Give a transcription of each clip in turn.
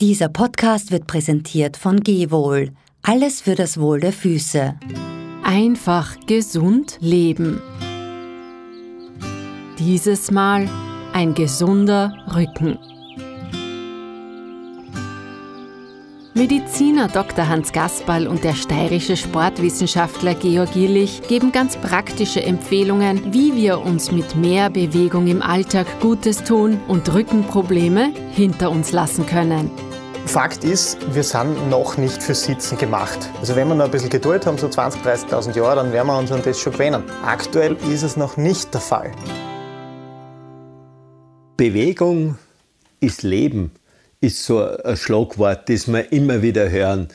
Dieser Podcast wird präsentiert von Gehwohl. Alles für das Wohl der Füße. Einfach gesund leben. Dieses Mal ein gesunder Rücken. Mediziner Dr. Hans Gasperl und der steirische Sportwissenschaftler Georg Illich geben ganz praktische Empfehlungen, wie wir uns mit mehr Bewegung im Alltag Gutes tun und Rückenprobleme hinter uns lassen können. Fakt ist, wir sind noch nicht für Sitzen gemacht. Also wenn wir noch ein bisschen Geduld haben, so 20.000, 30.000 Jahre, dann werden wir uns an das schon gewöhnen. Aktuell ist es noch nicht der Fall. Bewegung ist Leben, ist so ein Schlagwort, das wir immer wieder hören.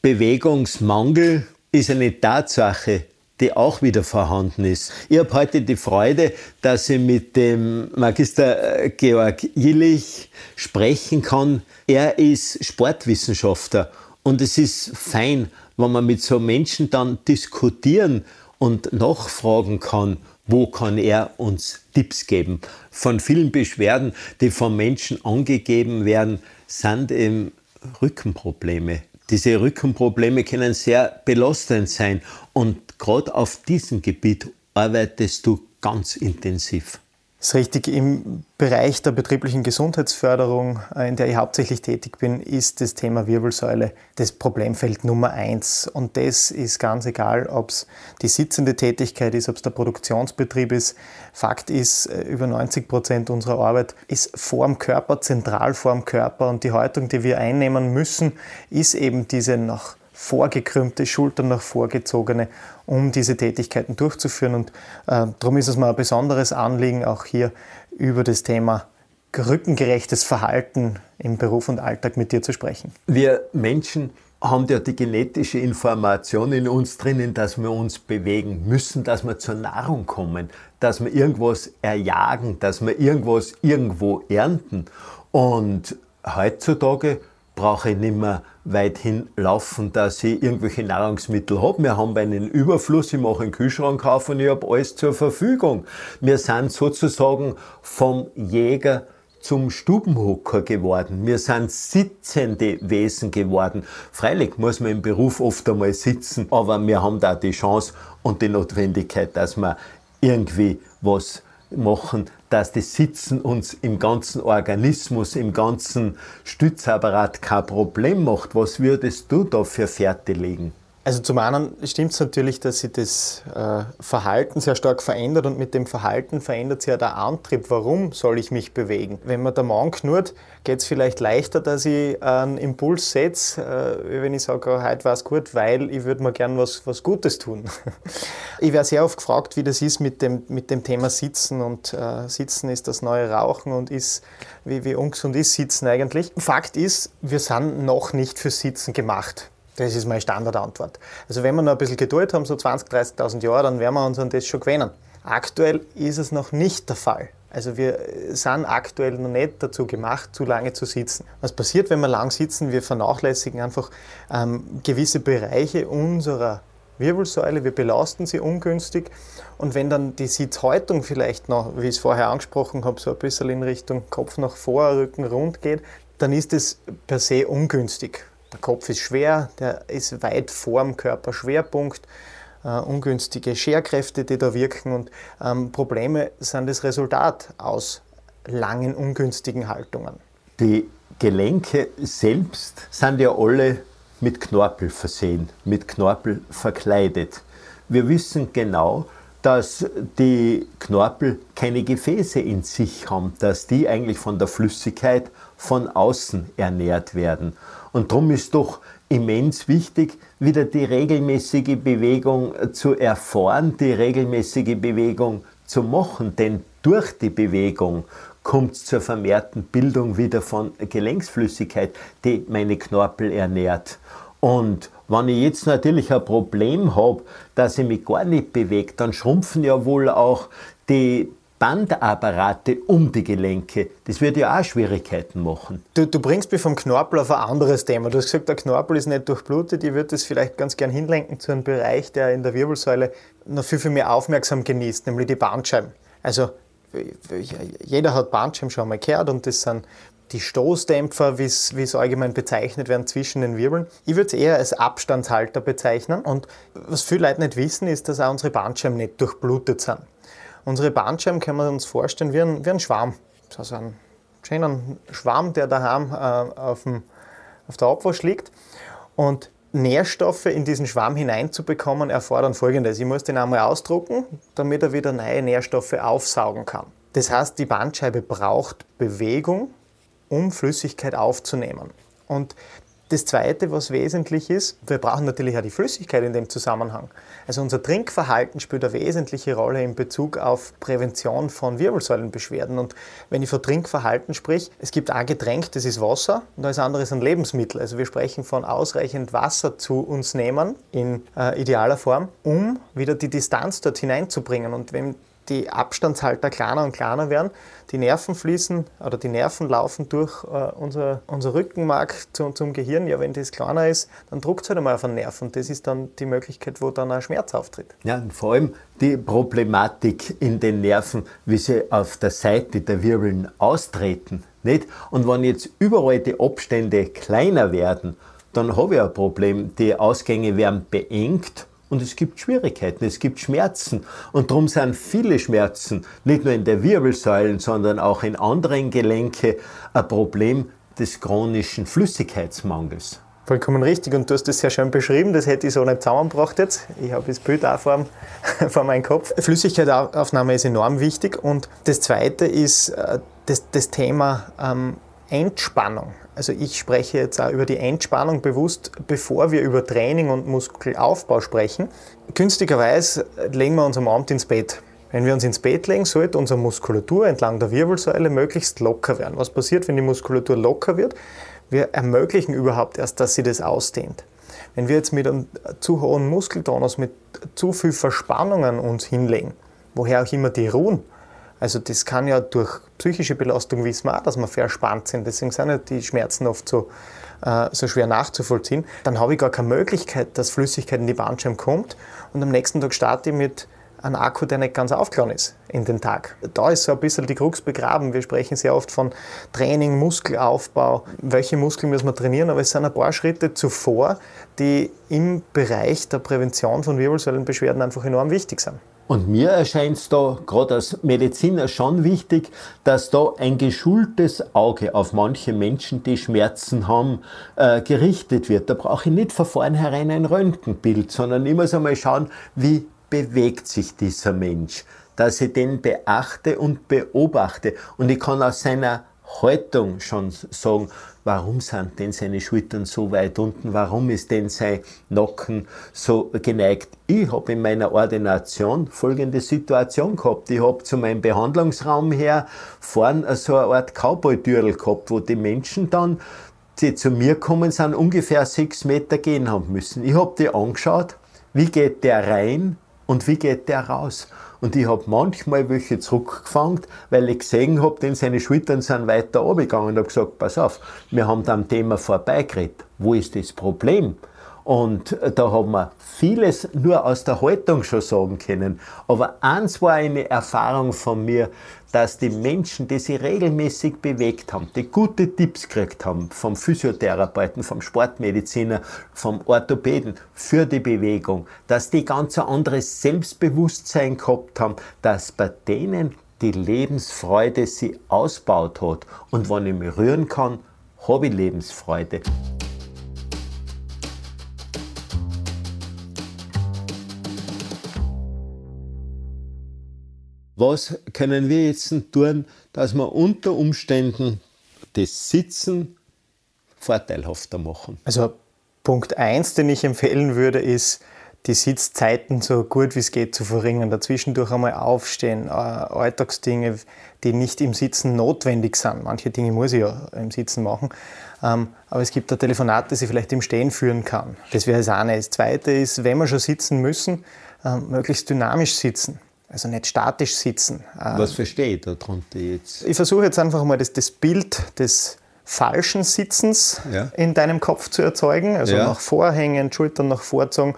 Bewegungsmangel ist eine Tatsache, die auch wieder vorhanden ist. Ich habe heute die Freude, dass ich mit dem Magister äh, Georg Illich sprechen kann. Er ist Sportwissenschaftler und es ist fein, wenn man mit so Menschen dann diskutieren und nachfragen kann, wo kann er uns Tipps geben. Von vielen Beschwerden, die von Menschen angegeben werden, sind eben Rückenprobleme. Diese Rückenprobleme können sehr belastend sein und gerade auf diesem Gebiet arbeitest du ganz intensiv. Ist richtig. Im Bereich der betrieblichen Gesundheitsförderung, äh, in der ich hauptsächlich tätig bin, ist das Thema Wirbelsäule das Problemfeld Nummer eins. Und das ist ganz egal, ob es die sitzende Tätigkeit ist, ob es der Produktionsbetrieb ist. Fakt ist, äh, über 90 Prozent unserer Arbeit ist vor dem Körper, zentral vor dem Körper. Und die Haltung, die wir einnehmen müssen, ist eben diese nach vorgekrümmte, Schultern nach vorgezogene, um diese Tätigkeiten durchzuführen. Und äh, darum ist es mir ein besonderes Anliegen, auch hier über das Thema rückengerechtes Verhalten im Beruf und Alltag mit dir zu sprechen. Wir Menschen haben ja die genetische Information in uns drinnen, dass wir uns bewegen müssen, dass wir zur Nahrung kommen, dass wir irgendwas erjagen, dass wir irgendwas irgendwo ernten. Und heutzutage brauche ich nicht mehr weit hinlaufen, dass ich irgendwelche Nahrungsmittel habe. Wir haben einen Überfluss, ich mache einen Kühlschrank auf und ich habe alles zur Verfügung. Wir sind sozusagen vom Jäger zum Stubenhocker geworden. Wir sind sitzende Wesen geworden. Freilich muss man im Beruf oft einmal sitzen, aber wir haben da die Chance und die Notwendigkeit, dass wir irgendwie was machen, dass das Sitzen uns im ganzen Organismus, im ganzen Stützapparat kein Problem macht. Was würdest du da für Fährte legen? Also zum einen stimmt es natürlich, dass sich das äh, Verhalten sehr stark verändert und mit dem Verhalten verändert sich ja der Antrieb. Warum soll ich mich bewegen? Wenn man der Mann knurrt, geht es vielleicht leichter, dass ich einen Impuls setze, äh, wenn ich sage, oh, heute war es gut, weil ich würde mir gern was, was Gutes tun. ich werde sehr oft gefragt, wie das ist mit dem, mit dem Thema Sitzen und äh, Sitzen ist das neue Rauchen und ist, wie, wie ungesund ist Sitzen eigentlich. Fakt ist, wir sind noch nicht für Sitzen gemacht. Das ist meine Standardantwort. Also wenn wir noch ein bisschen Geduld haben, so 20.000, 30.000 Jahre, dann werden wir uns an das schon gewöhnen. Aktuell ist es noch nicht der Fall. Also wir sind aktuell noch nicht dazu gemacht, zu lange zu sitzen. Was passiert, wenn wir lang sitzen? Wir vernachlässigen einfach ähm, gewisse Bereiche unserer Wirbelsäule, wir belasten sie ungünstig. Und wenn dann die Sitzhaltung vielleicht noch, wie ich es vorher angesprochen habe, so ein bisschen in Richtung Kopf nach vor, Rücken rund geht, dann ist es per se ungünstig. Der Kopf ist schwer, der ist weit vor dem Körperschwerpunkt. Uh, ungünstige Scherkräfte, die da wirken und ähm, Probleme sind das Resultat aus langen ungünstigen Haltungen. Die Gelenke selbst sind ja alle mit Knorpel versehen, mit Knorpel verkleidet. Wir wissen genau, dass die Knorpel keine Gefäße in sich haben, dass die eigentlich von der Flüssigkeit von außen ernährt werden. Und darum ist doch immens wichtig, wieder die regelmäßige Bewegung zu erfahren, die regelmäßige Bewegung zu machen. Denn durch die Bewegung kommt es zur vermehrten Bildung wieder von Gelenksflüssigkeit, die meine Knorpel ernährt. Und wenn ich jetzt natürlich ein Problem habe, dass ich mich gar nicht bewege, dann schrumpfen ja wohl auch die Bandapparate um die Gelenke. Das wird ja auch Schwierigkeiten machen. Du, du, bringst mich vom Knorpel auf ein anderes Thema. Du hast gesagt, der Knorpel ist nicht durchblutet. Ich würde das vielleicht ganz gern hinlenken zu einem Bereich, der in der Wirbelsäule noch viel, viel mehr Aufmerksam genießt, nämlich die Bandscheiben. Also jeder hat Bandscheiben schon mal gehört und das sind die Stoßdämpfer, wie es allgemein bezeichnet werden, zwischen den Wirbeln. Ich würde es eher als Abstandshalter bezeichnen. Und was viele Leute nicht wissen, ist, dass auch unsere Bandscheiben nicht durchblutet sind. Unsere Bandscheiben können wir uns vorstellen wie ein, wie ein Schwarm. Also ein schönen Schwarm, der daheim äh, auf, dem, auf der Abwasch liegt. Und Nährstoffe in diesen Schwamm hineinzubekommen, erfordern folgendes. Ich muss den einmal ausdrucken, damit er wieder neue Nährstoffe aufsaugen kann. Das heißt, die Bandscheibe braucht Bewegung, um Flüssigkeit aufzunehmen. Und das Zweite, was wesentlich ist, wir brauchen natürlich auch die Flüssigkeit in dem Zusammenhang. Also unser Trinkverhalten spielt eine wesentliche Rolle in Bezug auf Prävention von Wirbelsäulenbeschwerden. Und wenn ich von Trinkverhalten sprich, es gibt ein Getränk, das ist Wasser und das andere ist ein Lebensmittel. Also wir sprechen von ausreichend Wasser zu uns nehmen in äh, idealer Form, um wieder die Distanz dort hineinzubringen. Und wenn die Abstandshalter kleiner und kleiner werden. Die Nerven fließen oder die Nerven laufen durch äh, unser, unser Rückenmark zu, zum Gehirn. Ja, wenn das kleiner ist, dann druckt es halt einmal auf den Nerv und das ist dann die Möglichkeit, wo dann ein Schmerz auftritt. Ja, und vor allem die Problematik in den Nerven, wie sie auf der Seite der Wirbeln austreten. Nicht? Und wenn jetzt überall die Abstände kleiner werden, dann habe ich ein Problem. Die Ausgänge werden beengt und es gibt Schwierigkeiten, es gibt Schmerzen. Und darum sind viele Schmerzen, nicht nur in der Wirbelsäule, sondern auch in anderen Gelenke, ein Problem des chronischen Flüssigkeitsmangels. Vollkommen richtig und du hast das sehr schön beschrieben, das hätte ich so nicht zusammengebracht jetzt. Ich habe das Bild auch vor, vor meinem Kopf. Flüssigkeitsaufnahme ist enorm wichtig und das Zweite ist äh, das, das Thema ähm, Entspannung. Also ich spreche jetzt auch über die Entspannung bewusst, bevor wir über Training und Muskelaufbau sprechen. Günstigerweise legen wir uns am Abend ins Bett. Wenn wir uns ins Bett legen, sollte unsere Muskulatur entlang der Wirbelsäule möglichst locker werden. Was passiert, wenn die Muskulatur locker wird? Wir ermöglichen überhaupt erst, dass sie das ausdehnt. Wenn wir jetzt mit einem zu hohen Muskeltonus, mit zu viel Verspannungen uns hinlegen, woher auch immer die ruhen, also das kann ja durch psychische Belastung wissen wir auch, dass wir verspannt sind. Deswegen sind ja die Schmerzen oft so, äh, so schwer nachzuvollziehen. Dann habe ich gar keine Möglichkeit, dass Flüssigkeit in die Bandscheibe kommt. Und am nächsten Tag starte ich mit einem Akku, der nicht ganz aufgeladen ist in den Tag. Da ist so ein bisschen die Krux begraben. Wir sprechen sehr oft von Training, Muskelaufbau, welche Muskeln müssen wir trainieren, aber es sind ein paar Schritte zuvor, die im Bereich der Prävention von Wirbelsäulenbeschwerden einfach enorm wichtig sind. Und mir erscheint es da gerade als Mediziner schon wichtig, dass da ein geschultes Auge auf manche Menschen, die Schmerzen haben, äh, gerichtet wird. Da brauche ich nicht von vornherein ein Röntgenbild, sondern ich muss einmal schauen, wie bewegt sich dieser Mensch. Dass ich den beachte und beobachte. Und ich kann aus seiner Haltung schon sagen, Warum sind denn seine Schultern so weit unten? Warum ist denn sein Nacken so geneigt? Ich habe in meiner Ordination folgende Situation gehabt. Ich habe zu meinem Behandlungsraum her vorn so eine Art Cowboy-Türl gehabt, wo die Menschen dann, die zu mir kommen sind, ungefähr sechs Meter gehen haben müssen. Ich habe die angeschaut, wie geht der rein und wie geht der raus. Und ich habe manchmal welche zurückgefangen, weil ich gesehen habe, denn seine Schultern sind weiter runtergegangen und habe gesagt, pass auf, wir haben da am Thema vorbeigeredet. Wo ist das Problem? Und da haben wir vieles nur aus der Haltung schon sagen können. Aber eins war eine Erfahrung von mir, dass die Menschen, die sich regelmäßig bewegt haben, die gute Tipps gekriegt haben vom Physiotherapeuten, vom Sportmediziner, vom Orthopäden für die Bewegung, dass die ganz ein anderes Selbstbewusstsein gehabt haben, dass bei denen die Lebensfreude sie ausbaut hat. Und wenn ich mich rühren kann, habe ich Lebensfreude. Was können wir jetzt tun, dass wir unter Umständen das Sitzen vorteilhafter machen? Also Punkt 1, den ich empfehlen würde, ist, die Sitzzeiten so gut wie es geht zu verringern. Dazwischendurch einmal aufstehen, äh, Alltagsdinge, die nicht im Sitzen notwendig sind. Manche Dinge muss ich ja im Sitzen machen. Ähm, aber es gibt da Telefonate, die ich vielleicht im Stehen führen kann. Das wäre das eine. Das zweite ist, wenn wir schon sitzen müssen, äh, möglichst dynamisch sitzen. Also nicht statisch sitzen. Ähm, Was verstehe ich darunter jetzt? Ich versuche jetzt einfach mal das, das Bild des falschen Sitzens ja. in deinem Kopf zu erzeugen. Also ja. nach Vorhängen, Schultern nach vorzogen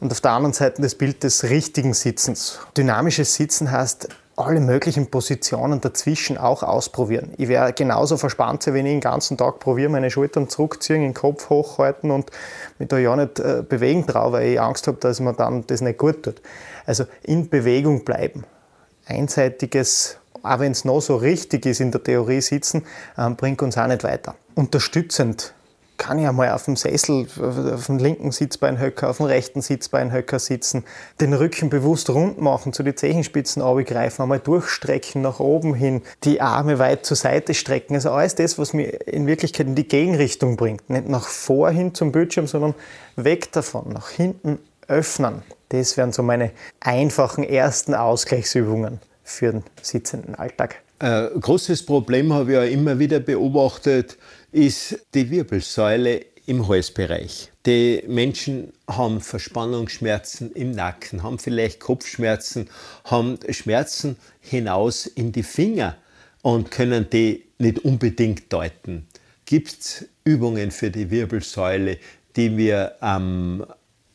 und auf der anderen Seite das Bild des richtigen Sitzens. Dynamisches Sitzen heißt, alle möglichen Positionen dazwischen auch ausprobieren. Ich werde genauso verspannt wenn ich den ganzen Tag probiere, meine Schultern zurückziehen, den Kopf hochhalten und mich da ja nicht äh, bewegen traue, weil ich Angst habe, dass mir dann das nicht gut tut. Also in Bewegung bleiben. Einseitiges, auch wenn es noch so richtig ist in der Theorie sitzen, ähm, bringt uns auch nicht weiter. Unterstützend kann ich einmal auf dem Sessel, auf dem linken Sitzbeinhöcker, auf dem rechten Sitzbeinhöcker sitzen, den Rücken bewusst rund machen, zu den Zehenspitzen greifen, einmal durchstrecken nach oben hin, die Arme weit zur Seite strecken. Also alles das, was mir in Wirklichkeit in die Gegenrichtung bringt. Nicht nach vor hin zum Bildschirm, sondern weg davon, nach hinten öffnen. Das wären so meine einfachen ersten Ausgleichsübungen für den sitzenden Alltag. Ein großes Problem habe ich ja immer wieder beobachtet, ist die Wirbelsäule im Halsbereich. Die Menschen haben Verspannungsschmerzen im Nacken, haben vielleicht Kopfschmerzen, haben Schmerzen hinaus in die Finger und können die nicht unbedingt deuten. Gibt es Übungen für die Wirbelsäule, die wir am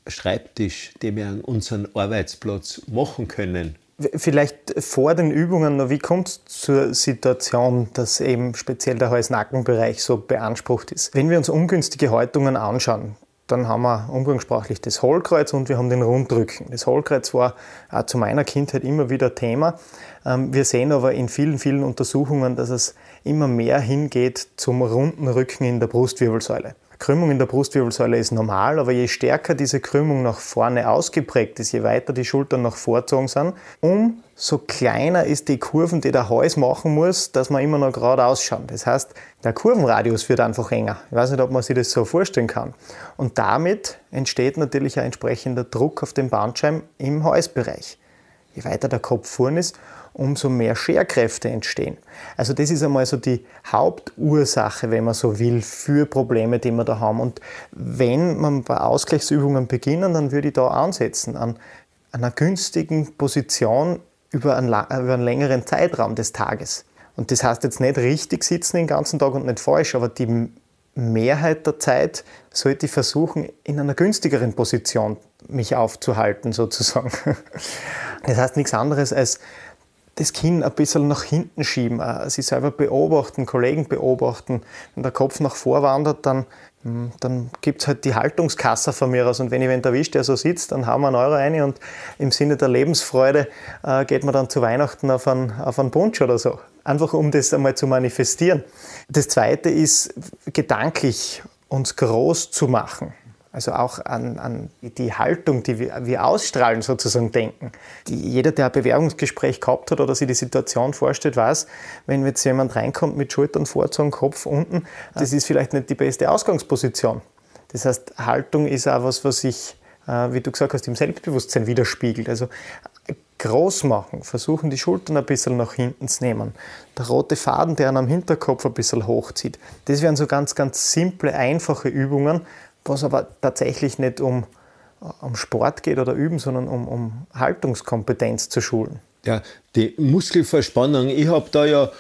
Schreibtisch, die wir an unserem Arbeitsplatz machen können? Vielleicht vor den Übungen noch, wie kommt es zur Situation, dass eben speziell der Hals-Nacken-Bereich so beansprucht ist? Wenn wir uns ungünstige Haltungen anschauen, dann haben wir umgangssprachlich das Hohlkreuz und wir haben den Rundrücken. Das Hohlkreuz war auch zu meiner Kindheit immer wieder Thema. Ähm, wir sehen aber in vielen, vielen Untersuchungen, dass es immer mehr hingeht zum runden Rücken in der Brustwirbelsäule. Krümmung in der Brustwirbelsäule ist normal, aber je stärker diese Krümmung nach vorne ausgeprägt ist, je weiter die Schultern nach vorzogen sind, umso kleiner ist die Kurven, die der Hals machen muss, dass man immer noch gerade ausschauen. Das heißt, der Kurvenradius wird einfach enger. Ich weiß nicht, ob man sich das so vorstellen kann. Und damit entsteht natürlich ein entsprechender Druck auf den Bandscheiben im Halsbereich. Je weiter der Kopf vorn ist, umso mehr Scherkräfte entstehen. Also das ist einmal so die Hauptursache, wenn man so will, für Probleme, die wir da haben. Und wenn man bei Ausgleichsübungen beginnen, dann würde ich da ansetzen an einer günstigen Position über einen, über einen längeren Zeitraum des Tages. Und das heißt jetzt nicht richtig sitzen den ganzen Tag und nicht falsch, aber die Mehrheit der Zeit sollte ich versuchen, in einer günstigeren Position mich aufzuhalten, sozusagen. Das heißt nichts anderes als das Kinn ein bisschen nach hinten schieben, äh, sich selber beobachten, Kollegen beobachten. Wenn der Kopf nach vor wandert, dann, hm, dann gibt es halt die Haltungskasse von mir aus. Und wenn ich wen erwischt, der so sitzt, dann hauen wir einen Euro rein und im Sinne der Lebensfreude äh, geht man dann zu Weihnachten auf einen, auf einen Punsch oder so. Einfach um das einmal zu manifestieren. Das Zweite ist, gedanklich uns groß zu machen. Also auch an, an die Haltung, die wir, wir, ausstrahlen, sozusagen denken. Die, jeder, der ein Bewerbungsgespräch gehabt hat oder sich die Situation vorstellt, weiß, wenn jetzt jemand reinkommt mit Schultern vorzogen, Kopf unten, das ist vielleicht nicht die beste Ausgangsposition. Das heißt, Haltung ist auch was, was sich, äh, wie du gesagt hast, im Selbstbewusstsein widerspiegelt. Also groß machen, versuchen die Schultern ein bisschen nach hinten zu nehmen. Der rote Faden, der am Hinterkopf ein bisschen hochzieht. Das wären so ganz, ganz simple, einfache Übungen, was aber tatsächlich nicht um, um Sport geht oder Üben, sondern um, um Haltungskompetenz zu schulen. Ja, die Muskelverspannung, ich habe da ja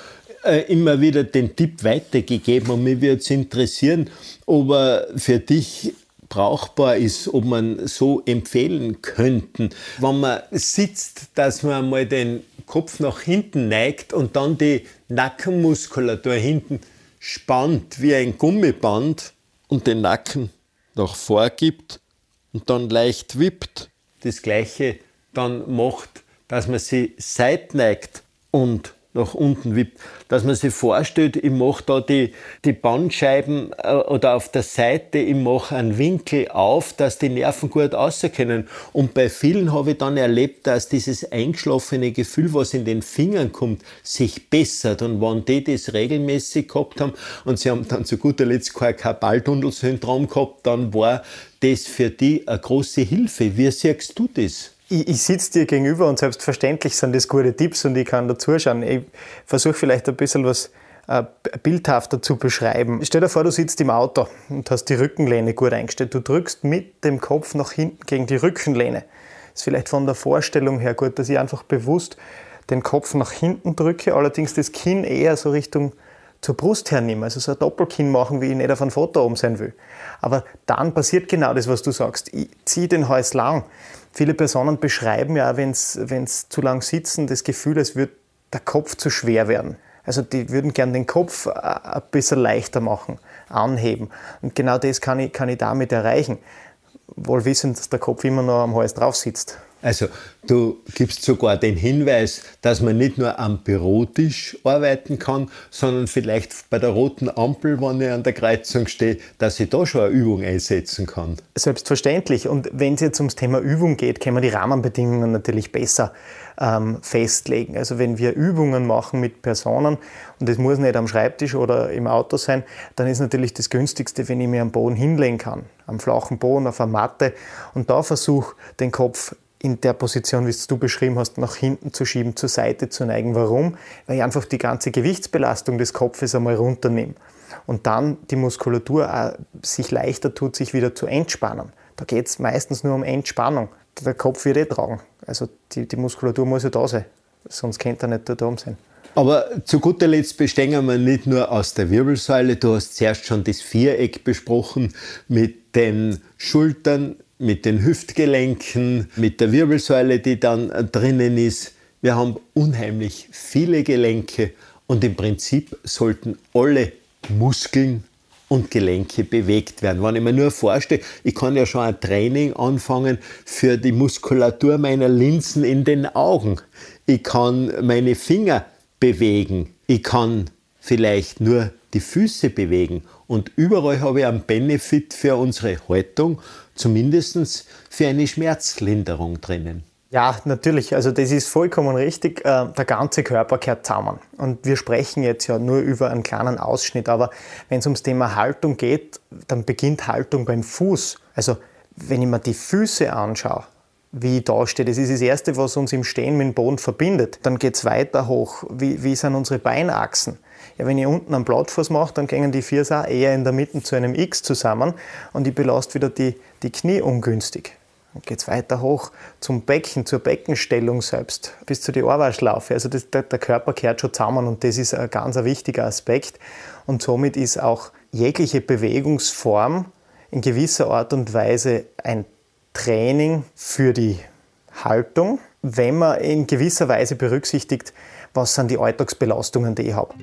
äh, immer wieder den Tipp weitergegeben und mich würde es interessieren, ob er für dich brauchbar ist, ob man so empfehlen könnten, wenn man sitzt, dass man mal den Kopf nach hinten neigt und dann die Nackenmuskulatur hinten spannt wie ein Gummiband und den Nacken nach vorgibt und dann leicht wippt. Das gleiche dann macht, dass man sie seitneigt und nach unten wippt. Dass man sich vorstellt, ich mache da die, die Bandscheiben äh, oder auf der Seite, ich mache einen Winkel auf, dass die Nerven gut können. Und bei vielen habe ich dann erlebt, dass dieses eingeschlafene Gefühl, was in den Fingern kommt, sich bessert. Und wenn die das regelmäßig gehabt haben und sie haben dann zu guter Letzt kein Karpaltunnelsyndrom gehabt, dann war das für die eine große Hilfe. Wie siehst du das? Ich, ich sitze dir gegenüber und selbstverständlich sind das gute Tipps und ich kann da zuschauen. Ich versuche vielleicht ein bisschen was äh, bildhafter zu beschreiben. Stell dir vor, du sitzt im Auto und hast die Rückenlehne gut eingestellt. Du drückst mit dem Kopf nach hinten gegen die Rückenlehne. Ist vielleicht von der Vorstellung her gut, dass ich einfach bewusst den Kopf nach hinten drücke, allerdings das Kinn eher so Richtung zur Brust hernehmen, also so ein Doppelkinn machen, wie ich nicht auf einem Foto oben sein will. Aber dann passiert genau das, was du sagst. Ich ziehe den Hals lang. Viele Personen beschreiben ja, wenn sie zu lang sitzen, das Gefühl, es würde der Kopf zu schwer werden. Also die würden gern den Kopf äh, ein bisschen leichter machen, anheben. Und genau das kann ich, kann ich damit erreichen. Wohl wissend, dass der Kopf immer noch am Hals drauf sitzt. Also du gibst sogar den Hinweis, dass man nicht nur am Bürotisch arbeiten kann, sondern vielleicht bei der roten Ampel, wenn ich an der Kreuzung stehe, dass ich da schon eine Übung einsetzen kann. Selbstverständlich. Und wenn es jetzt ums Thema Übung geht, können wir die Rahmenbedingungen natürlich besser ähm, festlegen. Also wenn wir Übungen machen mit Personen, und das muss nicht am Schreibtisch oder im Auto sein, dann ist natürlich das Günstigste, wenn ich mir am Boden hinlegen kann, am flachen Boden, auf einer Matte und da versuche, den Kopf in der Position, wie es du beschrieben hast, nach hinten zu schieben, zur Seite zu neigen. Warum? Weil ich einfach die ganze Gewichtsbelastung des Kopfes einmal runternehme und dann die Muskulatur auch sich leichter tut, sich wieder zu entspannen. Da geht es meistens nur um Entspannung. Der Kopf wird eh tragen. Also die, die Muskulatur muss ja da sein, sonst könnte er nicht da oben sein. Aber zu guter Letzt bestehen wir nicht nur aus der Wirbelsäule. Du hast zuerst schon das Viereck besprochen mit den Schultern, mit den Hüftgelenken, mit der Wirbelsäule, die dann drinnen ist. Wir haben unheimlich viele Gelenke und im Prinzip sollten alle Muskeln und Gelenke bewegt werden. Wenn ich mir nur vorstelle, ich kann ja schon ein Training anfangen für die Muskulatur meiner Linsen in den Augen. Ich kann meine Finger bewegen. Ich kann vielleicht nur die Füße bewegen. Und überall habe ich einen Benefit für unsere Haltung, zumindest für eine Schmerzlinderung drinnen. Ja, natürlich. Also das ist vollkommen richtig. Äh, der ganze Körper kehrt zusammen. Und wir sprechen jetzt ja nur über einen kleinen Ausschnitt. Aber wenn es ums Thema Haltung geht, dann beginnt Haltung beim Fuß. Also wenn ich mir die Füße anschaue, wie ich da stehe, das ist das Erste, was uns im Stehen mit dem Boden verbindet. Dann geht es weiter hoch. Wie, wie sind unsere Beinachsen? Ja, wenn ich unten einen Plattfuß mache, dann gehen die Viers auch eher in der Mitte zu einem X zusammen und ich belaste wieder die, die Knie ungünstig. Dann geht es weiter hoch zum Becken, zur Beckenstellung selbst, bis zu den Ohrwaschlaufe. Also das, der, der, Körper kehrt schon zusammen und das ist ein ganz ein wichtiger Aspekt. Und somit ist auch jegliche Bewegungsform in gewisser Art und Weise ein Training für die Haltung, wenn man in gewisser Weise berücksichtigt, was sind die Alltagsbelastungen, die ich habe.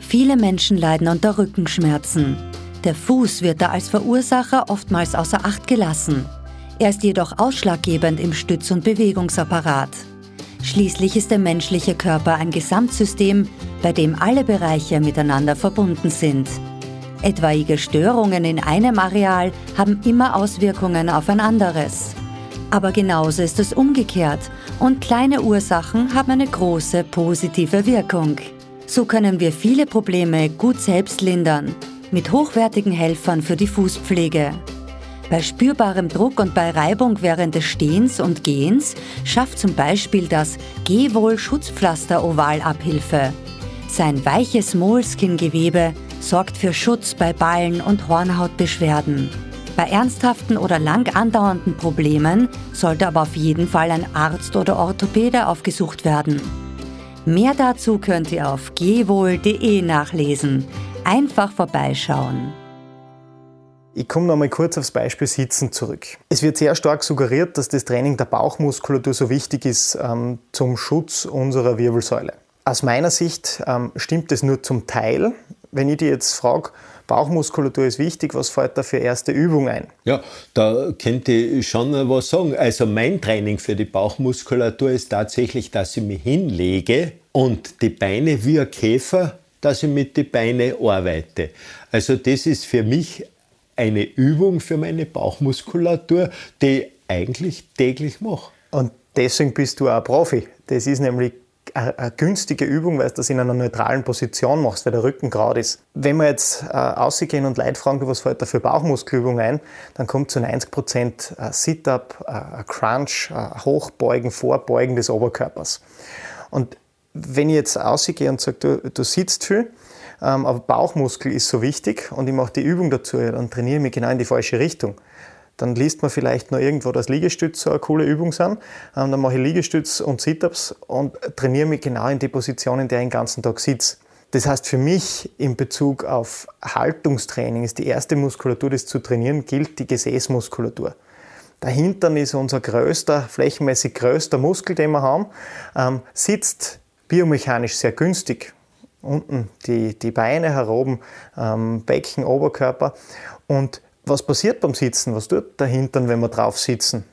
Viele Menschen leiden unter Rückenschmerzen. Der Fuß wird da als Verursacher oftmals außer Acht gelassen. Er ist jedoch ausschlaggebend im Stütz- und Bewegungsapparat. Schließlich ist der menschliche Körper ein Gesamtsystem, bei dem alle Bereiche miteinander verbunden sind. Etwaige Störungen in einem Areal haben immer Auswirkungen auf ein anderes. Aber genauso ist es umgekehrt und kleine Ursachen haben eine große positive Wirkung. So können wir viele Probleme gut selbst lindern, mit hochwertigen Helfern für die Fußpflege. Bei spürbarem Druck und bei Reibung während des Stehens und Gehens schafft zum Beispiel das Gehwohl Schutzpflaster Oval Abhilfe. Sein weiches Moleskin-Gewebe sorgt für Schutz bei Ballen- und Hornhautbeschwerden. Bei ernsthaften oder lang andauernden Problemen sollte aber auf jeden Fall ein Arzt oder Orthopäde aufgesucht werden. Mehr dazu könnt ihr auf gehwohl.de nachlesen. Einfach vorbeischauen. Ich komme noch mal kurz aufs Beispiel Sitzen zurück. Es wird sehr stark suggeriert, dass das Training der Bauchmuskulatur so wichtig ist ähm, zum Schutz unserer Wirbelsäule. Aus meiner Sicht ähm, stimmt es nur zum Teil. Wenn ich dir jetzt frage, Bauchmuskulatur ist wichtig, was fällt da für erste Übung ein? Ja, da könnte ich schon was sagen. Also mein Training für die Bauchmuskulatur ist tatsächlich, dass ich mich hinlege und die Beine wie ein Käfer, dass ich mit den Beinen arbeite. Also das ist für mich eine Übung für meine Bauchmuskulatur, die ich eigentlich täglich mache. Und deswegen bist du auch Profi. Das ist nämlich eine günstige Übung, weil du das in einer neutralen Position machst, weil der Rücken gerade ist. Wenn wir jetzt äh, ausgehen und Leute fragen, was fällt da für Bauchmuskelübung ein, dann kommt zu 90% äh, Sit-Up, äh, Crunch, äh, Hochbeugen, Vorbeugen des Oberkörpers. Und wenn ich jetzt ausgehe und sage, du, du sitzt viel, aber Bauchmuskel ist so wichtig und ich mache die Übung dazu, dann trainiere ich mich genau in die falsche Richtung. Dann liest man vielleicht noch irgendwo, dass Liegestütze so eine coole Übung sind. Ähm, dann mache ich Liegestütz und Sit-Ups und trainiere mich genau in die Position, in der ich den ganzen Tag sitze. Das heißt, für mich in Bezug auf Haltungstraining ist die erste Muskulatur, die zu trainieren gilt, die Gesäßmuskulatur. Der Hintern ist unser größter, flächenmäßig größter Muskel, den wir haben, ähm, sitzt biomechanisch sehr günstig. Unten die, die Beine heroben, ähm, Becken, Oberkörper. Und was passiert beim Sitzen? Was tut der Hintern, wenn wir drauf sitzen?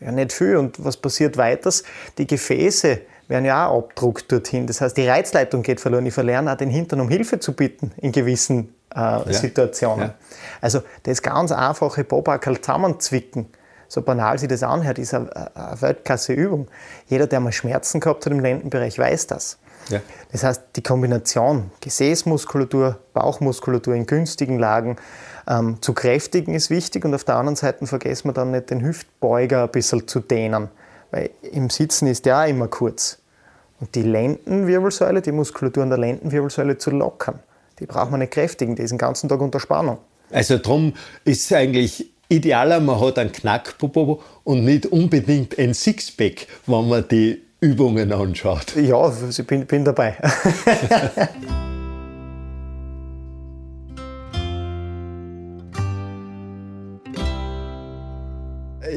Ja, nicht viel. Und was passiert weiters? Die Gefäße werden ja auch abdruckt dorthin. Das heißt, die Reizleitung geht verloren. Ich verlerne auch den Hintern, um Hilfe zu bitten in gewissen äh, ja. Situationen. Ja. Also das ganz einfache Bobackel zusammenzwicken, so banal sich das anhört, ist eine, eine Weltklasse-Übung. Jeder, der mal Schmerzen gehabt hat im Lendenbereich, weiß das. Ja. Das heißt, die Kombination Gesäßmuskulatur, Bauchmuskulatur in günstigen Lagen ähm, zu kräftigen ist wichtig und auf der anderen Seite vergessen wir dann nicht den Hüftbeuger ein bisschen zu dehnen, weil im Sitzen ist der auch immer kurz. Und die Lendenwirbelsäule, die Muskulatur an der Lendenwirbelsäule zu lockern, die braucht man nicht kräftigen, die ist den ganzen Tag unter Spannung. Also darum ist es eigentlich idealer, man hat einen Knackpopo und nicht unbedingt ein Sixpack, wenn man die Übungen anschaut. Ja, ich bin, bin dabei.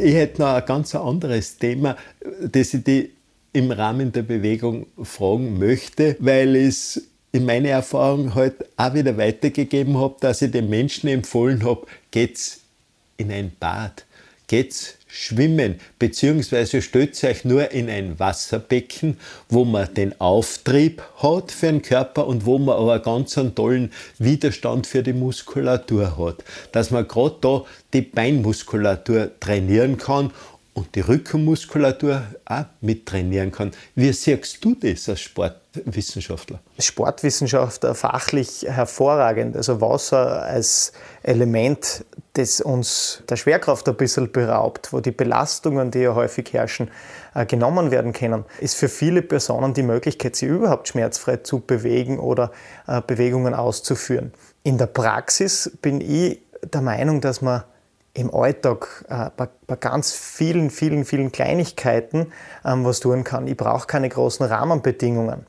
ich hätte noch ein ganz anderes Thema, das ich die im Rahmen der Bewegung fragen möchte, weil ich es in meiner Erfahrung halt auch wieder weitergegeben habe, dass ich den Menschen empfohlen habe, geht's in ein Bad, geht's schwimmen, beziehungsweise stellt euch nur in ein Wasserbecken, wo man den Auftrieb hat für den Körper und wo man aber ganz einen tollen Widerstand für die Muskulatur hat. Dass man gerade da die Beinmuskulatur trainieren kann und die Rückenmuskulatur auch mit trainieren kann. Wie siehst du das als Sportwissenschaftler? Sportwissenschaftler fachlich hervorragend. Also Wasser als Element, das uns der Schwerkraft ein bisschen beraubt, wo die Belastungen, die ja häufig herrschen, äh, genommen werden können, ist für viele Personen die Möglichkeit, sich überhaupt schmerzfrei zu bewegen oder äh, Bewegungen auszuführen. In der Praxis bin ich der Meinung, dass man im Alltag äh, bei, bei, ganz vielen, vielen, vielen Kleinigkeiten ähm, was tun kann. Ich brauche keine großen Rahmenbedingungen.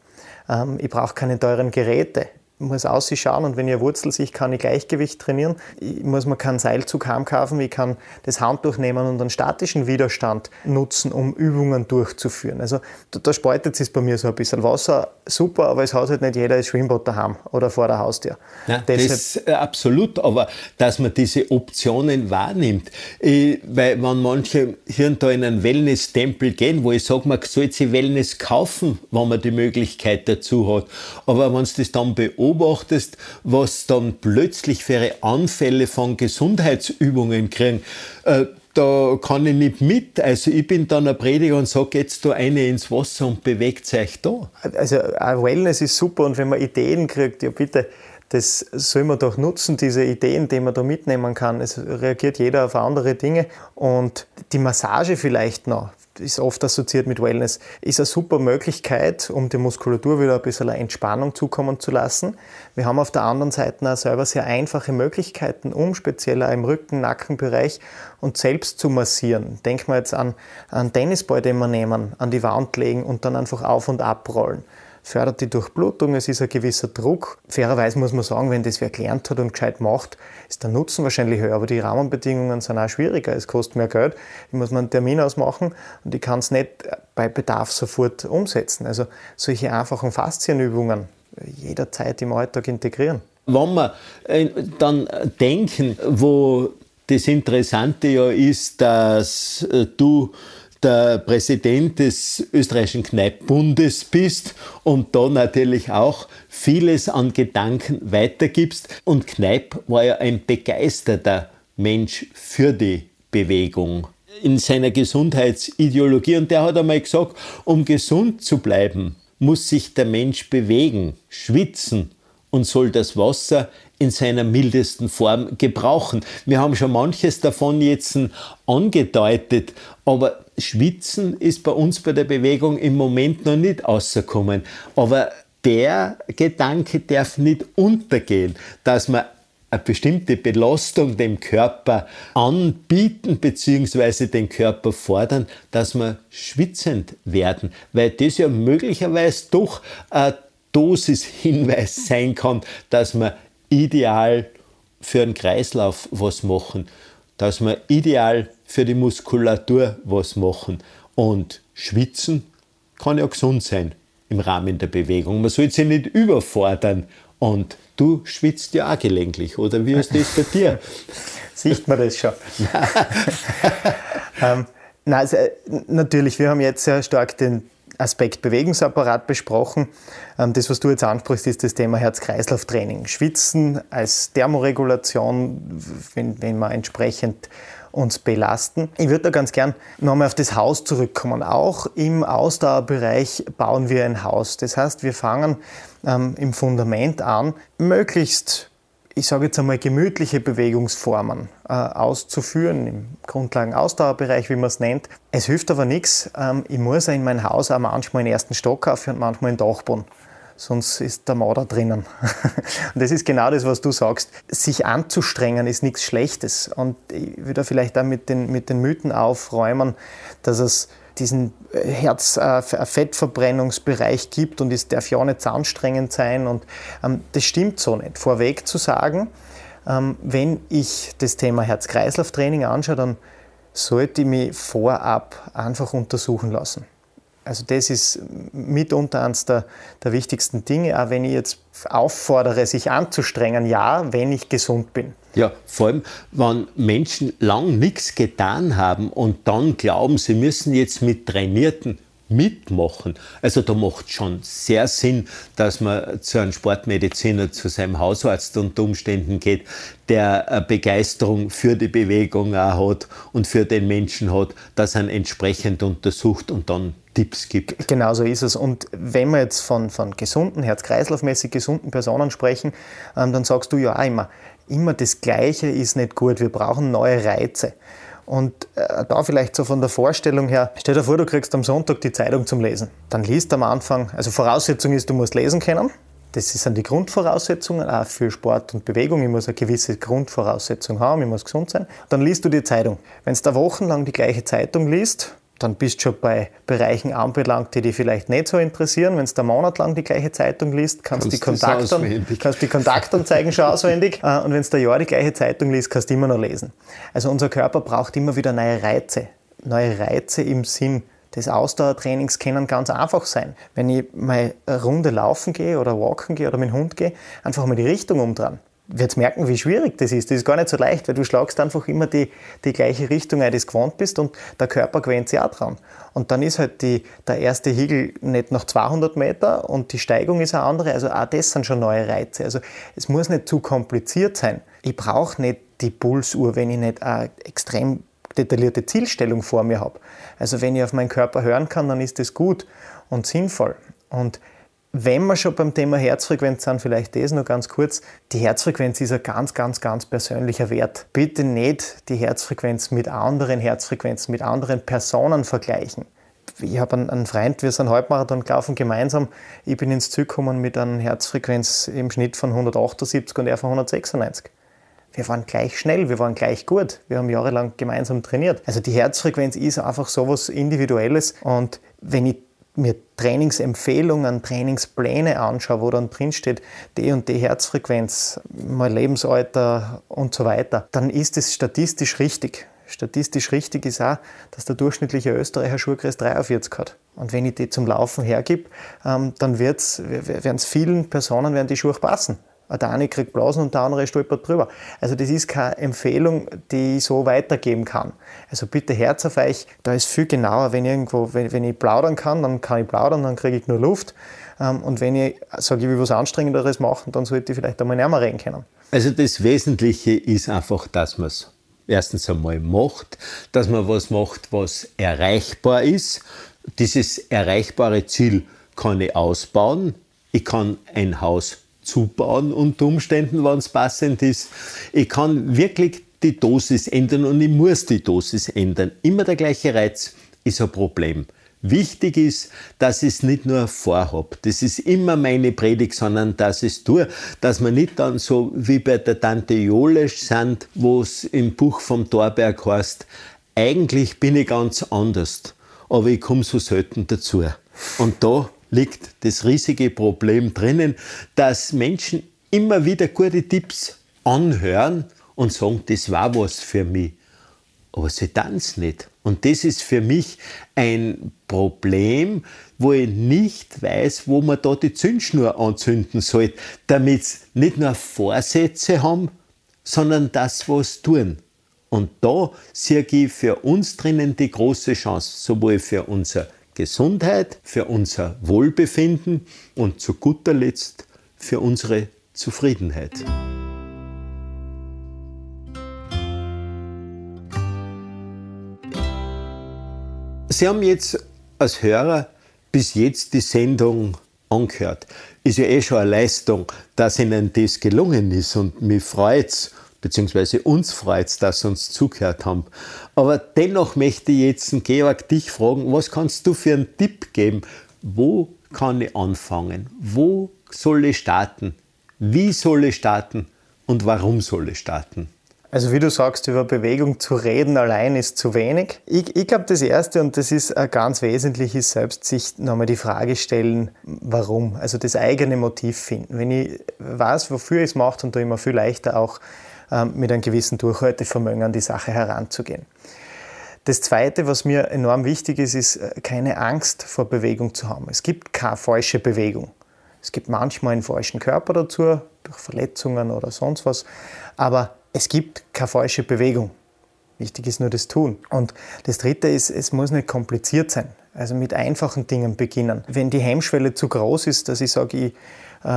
Ähm, ich brauche keine teuren Geräte muss ausschauen und wenn ich eine Wurzel sehe, kann ich Gleichgewicht trainieren. Ich muss mir keinen Seilzug heimkaufen, ich kann das Handtuch nehmen und einen statischen Widerstand nutzen, um Übungen durchzuführen. Also da, da spaltet es bei mir so ein bisschen. Wasser super, aber es hat halt nicht jeder ein Schwimmbad daheim oder vor der Haustür. Ja, das äh, absolut, aber dass man diese Optionen wahrnimmt, ich, weil wenn manche hier und da in einen Wellness-Tempel gehen, wo ich sage, man soll sich Wellness kaufen, wenn man die Möglichkeit dazu hat, aber wenn es das dann beobachtet, beobachtest, was dann plötzlich für Anfälle von Gesundheitsübungen kriegen, äh, da kann ich nicht mit. Also ich bin dann ein Prediger und sage, jetzt da eine ins Wasser und bewegt euch da. Also Wellness ist super und wenn man Ideen kriegt, ja bitte, das soll man doch nutzen, diese Ideen, die man da mitnehmen kann. Es reagiert jeder auf andere Dinge und die Massage vielleicht noch ist oft assoziiert mit Wellness, ist eine super Möglichkeit, um die Muskulatur wieder ein bisschen Entspannung zukommen zu lassen. Wir haben auf der anderen Seite auch selber sehr einfache Möglichkeiten, um speziell im Rücken-, Nackenbereich und selbst zu massieren. Denken wir jetzt an einen Tennisball, den wir nehmen, an die Wand legen und dann einfach auf und abrollen fördert die Durchblutung, es ist ein gewisser Druck. Fairerweise muss man sagen, wenn das wer gelernt hat und gescheit macht, ist der Nutzen wahrscheinlich höher, aber die Rahmenbedingungen sind auch schwieriger. Es kostet mehr Geld, ich muss mir einen Termin ausmachen und ich kann es nicht bei Bedarf sofort umsetzen. Also solche einfachen Faszienübungen jederzeit im Alltag integrieren. Wenn wir äh, dann denken, wo das Interessante ja ist, dass äh, du der Präsident des österreichischen Kneippbundes bist und da natürlich auch vieles an Gedanken weitergibst. Und Kneipp war ja ein begeisterter Mensch für die Bewegung in seiner Gesundheitsideologie. Und der hat einmal gesagt, um gesund zu bleiben, muss sich der Mensch bewegen, schwitzen und soll das Wasser in seiner mildesten Form gebrauchen. Wir haben schon manches davon jetzt angedeutet, aber Schwitzen ist bei uns bei der Bewegung im Moment noch nicht rausgekommen. Aber der Gedanke darf nicht untergehen, dass man eine bestimmte Belastung dem Körper anbieten bzw. den Körper fordern, dass wir schwitzend werden, weil das ja möglicherweise doch eine Dosishinweis sein kann, dass wir ideal für den Kreislauf was machen, dass wir ideal für die Muskulatur was machen. Und schwitzen kann ja gesund sein im Rahmen der Bewegung. Man sollte sich nicht überfordern. Und du schwitzt ja auch gelegentlich, oder wie ist das bei dir? Sieht man das schon? ähm, na, also, äh, natürlich, wir haben jetzt sehr stark den Aspekt Bewegungsapparat besprochen. Ähm, das, was du jetzt ansprichst, ist das Thema Herz-Kreislauf-Training. Schwitzen als Thermoregulation, wenn, wenn man entsprechend uns belasten. Ich würde da ganz gern nochmal auf das Haus zurückkommen. Auch im Ausdauerbereich bauen wir ein Haus. Das heißt, wir fangen ähm, im Fundament an, möglichst ich sage jetzt einmal, gemütliche Bewegungsformen äh, auszuführen, im Grundlagen-Ausdauerbereich, wie man es nennt. Es hilft aber nichts. Ähm, ich muss in mein Haus auch manchmal den ersten Stock kaufen und manchmal den Dachboden sonst ist der Mauer drinnen. und das ist genau das, was du sagst. Sich anzustrengen ist nichts Schlechtes. Und ich würde vielleicht da mit den, mit den Mythen aufräumen, dass es diesen Herz-Fettverbrennungsbereich äh, gibt und es darf ja auch nicht anstrengend sein. Und ähm, das stimmt so nicht. Vorweg zu sagen, ähm, wenn ich das Thema Herz-Kreislauf-Training anschaue, dann sollte ich mich vorab einfach untersuchen lassen. Also das ist mitunter eines der, der wichtigsten Dinge, auch wenn ich jetzt auffordere, sich anzustrengen, ja, wenn ich gesund bin. Ja, vor allem, wenn Menschen lang nichts getan haben und dann glauben, sie müssen jetzt mit trainierten mitmachen. Also da macht schon sehr Sinn, dass man zu einem Sportmediziner, zu seinem Hausarzt unter Umständen geht, der Begeisterung für die Bewegung auch hat und für den Menschen hat, dass er entsprechend untersucht und dann Tipps gibt. Genau so ist es. Und wenn wir jetzt von, von gesunden, herz-kreislaufmäßig gesunden Personen sprechen, ähm, dann sagst du ja auch immer, immer das Gleiche ist nicht gut. Wir brauchen neue Reize. Und äh, da vielleicht so von der Vorstellung her, stell dir vor, du kriegst am Sonntag die Zeitung zum Lesen. Dann liest am Anfang, also Voraussetzung ist, du musst lesen können. Das sind die Grundvoraussetzungen auch für Sport und Bewegung. Ich muss eine gewisse Grundvoraussetzung haben, ich muss gesund sein. Dann liest du die Zeitung. Wenn du da wochenlang die gleiche Zeitung liest, dann bist du schon bei Bereichen anbelangt, die dich vielleicht nicht so interessieren. Wenn du da monatelang die gleiche Zeitung liest, kannst du die, Kontaktan kannst die Kontaktanzeigen schon auswendig. Äh, und wenn du da Jahr die gleiche Zeitung liest, kannst du immer noch lesen. Also unser Körper braucht immer wieder neue Reize. Neue Reize im Sinn des Ausdauertrainings können ganz einfach sein. Wenn ich mal eine Runde laufen gehe oder walken gehe oder mit dem Hund gehe, einfach mal die Richtung umdrehen wirst merken, wie schwierig das ist. Das ist gar nicht so leicht, weil du schlagst einfach immer die, die gleiche Richtung ein, du gewohnt bist und der Körper gewöhnt sich auch dran. Und dann ist halt die, der erste Hügel nicht noch 200 Meter und die Steigung ist eine andere. Also auch das sind schon neue Reize. Also es muss nicht zu kompliziert sein. Ich brauche nicht die Pulsuhr, wenn ich nicht eine extrem detaillierte Zielstellung vor mir habe. Also wenn ich auf meinen Körper hören kann, dann ist das gut und sinnvoll. Und wenn wir schon beim Thema Herzfrequenz sind, vielleicht das noch ganz kurz. Die Herzfrequenz ist ein ganz, ganz, ganz persönlicher Wert. Bitte nicht die Herzfrequenz mit anderen Herzfrequenzen, mit anderen Personen vergleichen. Ich habe einen Freund, wir sind Halbmarathon gelaufen gemeinsam. Ich bin ins Ziel gekommen mit einer Herzfrequenz im Schnitt von 178 und er von 196. Wir waren gleich schnell, wir waren gleich gut. Wir haben jahrelang gemeinsam trainiert. Also die Herzfrequenz ist einfach so etwas Individuelles und wenn ich mir Trainingsempfehlungen, Trainingspläne anschaue, wo dann drinsteht, die und die Herzfrequenz, mein Lebensalter und so weiter, dann ist es statistisch richtig. Statistisch richtig ist auch, dass der durchschnittliche Österreicher Schuhkreis 43 hat. Und wenn ich die zum Laufen hergib, ähm, dann werden es vielen Personen werden die Schuhe passen. Der eine kriegt Blasen und der andere stolpert drüber. Also das ist keine Empfehlung, die ich so weitergeben kann. Also bitte Herz auf euch, da ist viel genauer, wenn, irgendwo, wenn, wenn ich plaudern kann, dann kann ich plaudern, dann kriege ich nur Luft. Ähm, und wenn ich sage, ich will was Anstrengenderes machen, dann sollte ich vielleicht einmal näher reden können. Also das Wesentliche ist einfach, dass man es erstens einmal macht, dass man was macht, was erreichbar ist. Dieses erreichbare Ziel kann ich ausbauen. Ich kann ein Haus zubauen unter Umständen, wenn es passend ist. Ich kann wirklich die Dosis ändern und ich muss die Dosis ändern. Immer der gleiche Reiz ist ein Problem. Wichtig ist, dass ich es nicht nur vorhabe. Das ist immer meine Predigt, sondern dass ich es tue. Dass man nicht dann so wie bei der Tante Jolesch sind, wo es im Buch vom Torberg heißt, eigentlich bin ich ganz anders, aber ich komme so selten dazu. Und da liegt das riesige Problem drinnen, dass Menschen immer wieder gute Tipps anhören und sagen, das war was für mich. Aber sie tanzen nicht. Und das ist für mich ein Problem, wo ich nicht weiß, wo man da die Zündschnur anzünden soll, damit sie nicht nur Vorsätze haben, sondern das, was tun. Und da sehe ich für uns drinnen die große Chance, sowohl für unsere Gesundheit, für unser Wohlbefinden und zu guter Letzt für unsere Zufriedenheit. Sie haben jetzt als Hörer bis jetzt die Sendung angehört. Ist ja eh schon eine Leistung, dass Ihnen das gelungen ist und mich freut es, beziehungsweise uns freut es, dass Sie uns zugehört haben. Aber dennoch möchte ich jetzt, Georg, dich fragen, was kannst du für einen Tipp geben? Wo kann ich anfangen? Wo soll ich starten? Wie soll ich starten? Und warum soll ich starten? Also wie du sagst, über Bewegung zu reden allein ist zu wenig. Ich, ich glaube, das Erste, und das ist ganz wesentlich, ist selbst sich nochmal die Frage stellen, warum. Also das eigene Motiv finden. Wenn ich weiß, wofür ich es mache, tue ich mir viel leichter auch mit einem gewissen Durchhaltevermögen an die Sache heranzugehen. Das Zweite, was mir enorm wichtig ist, ist äh, keine Angst vor Bewegung zu haben. Es gibt keine falsche Bewegung. Es gibt manchmal einen falschen Körper dazu, durch Verletzungen oder sonst was, aber es gibt keine falsche Bewegung. Wichtig ist nur das Tun. Und das Dritte ist, es muss nicht kompliziert sein. Also mit einfachen Dingen beginnen. Wenn die Hemmschwelle zu groß ist, dass ich sage, ich äh,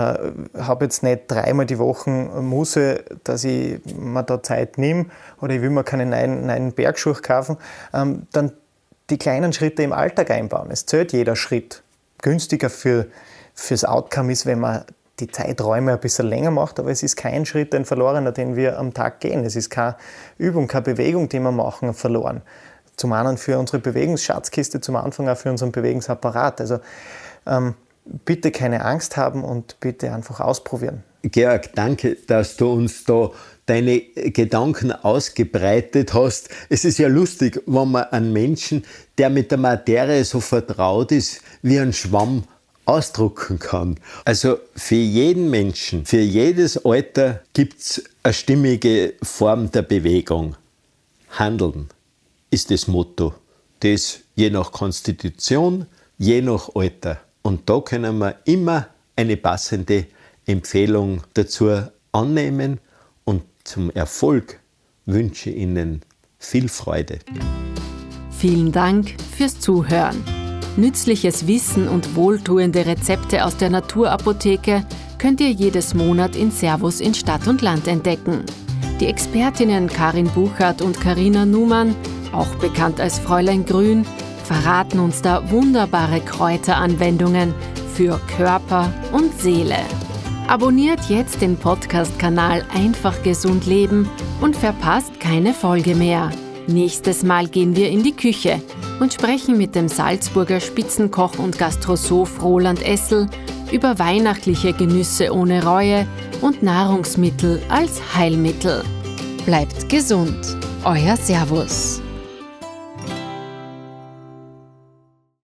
habe jetzt nicht dreimal die Woche Muße, dass ich mir da Zeit nehme oder ich will mir keinen neuen, neuen Bergschuh kaufen, ähm, dann die kleinen Schritte im Alltag einbauen. Es zählt jeder Schritt. Günstiger für, fürs Outcome ist, wenn man die Zeiträume ein bisschen länger macht, aber es ist kein Schritt, ein verlorener, den wir am Tag gehen. Es ist keine Übung, keine Bewegung, die wir machen, verloren. Zum einen für unsere Bewegungsschatzkiste, zum Anfang auch für unseren Bewegungsapparat. Also ähm, bitte keine Angst haben und bitte einfach ausprobieren. Georg, danke, dass du uns da deine Gedanken ausgebreitet hast. Es ist ja lustig, wenn man einen Menschen, der mit der Materie so vertraut ist, wie ein Schwamm ausdrucken kann. Also für jeden Menschen, für jedes Alter gibt es eine stimmige Form der Bewegung. Handeln ist das Motto. Das je nach Konstitution, je nach Alter. Und da können wir immer eine passende Empfehlung dazu annehmen und zum Erfolg wünsche ich Ihnen viel Freude. Vielen Dank fürs Zuhören. Nützliches Wissen und wohltuende Rezepte aus der Naturapotheke könnt ihr jedes Monat in Servus in Stadt und Land entdecken. Die Expertinnen Karin Buchert und Karina Numann, auch bekannt als Fräulein Grün, verraten uns da wunderbare Kräuteranwendungen für Körper und Seele. Abonniert jetzt den Podcast-Kanal Einfach Gesund Leben und verpasst keine Folge mehr. Nächstes Mal gehen wir in die Küche und sprechen mit dem Salzburger Spitzenkoch und Gastrosoph Roland Essel über weihnachtliche Genüsse ohne Reue und Nahrungsmittel als Heilmittel. Bleibt gesund, euer Servus.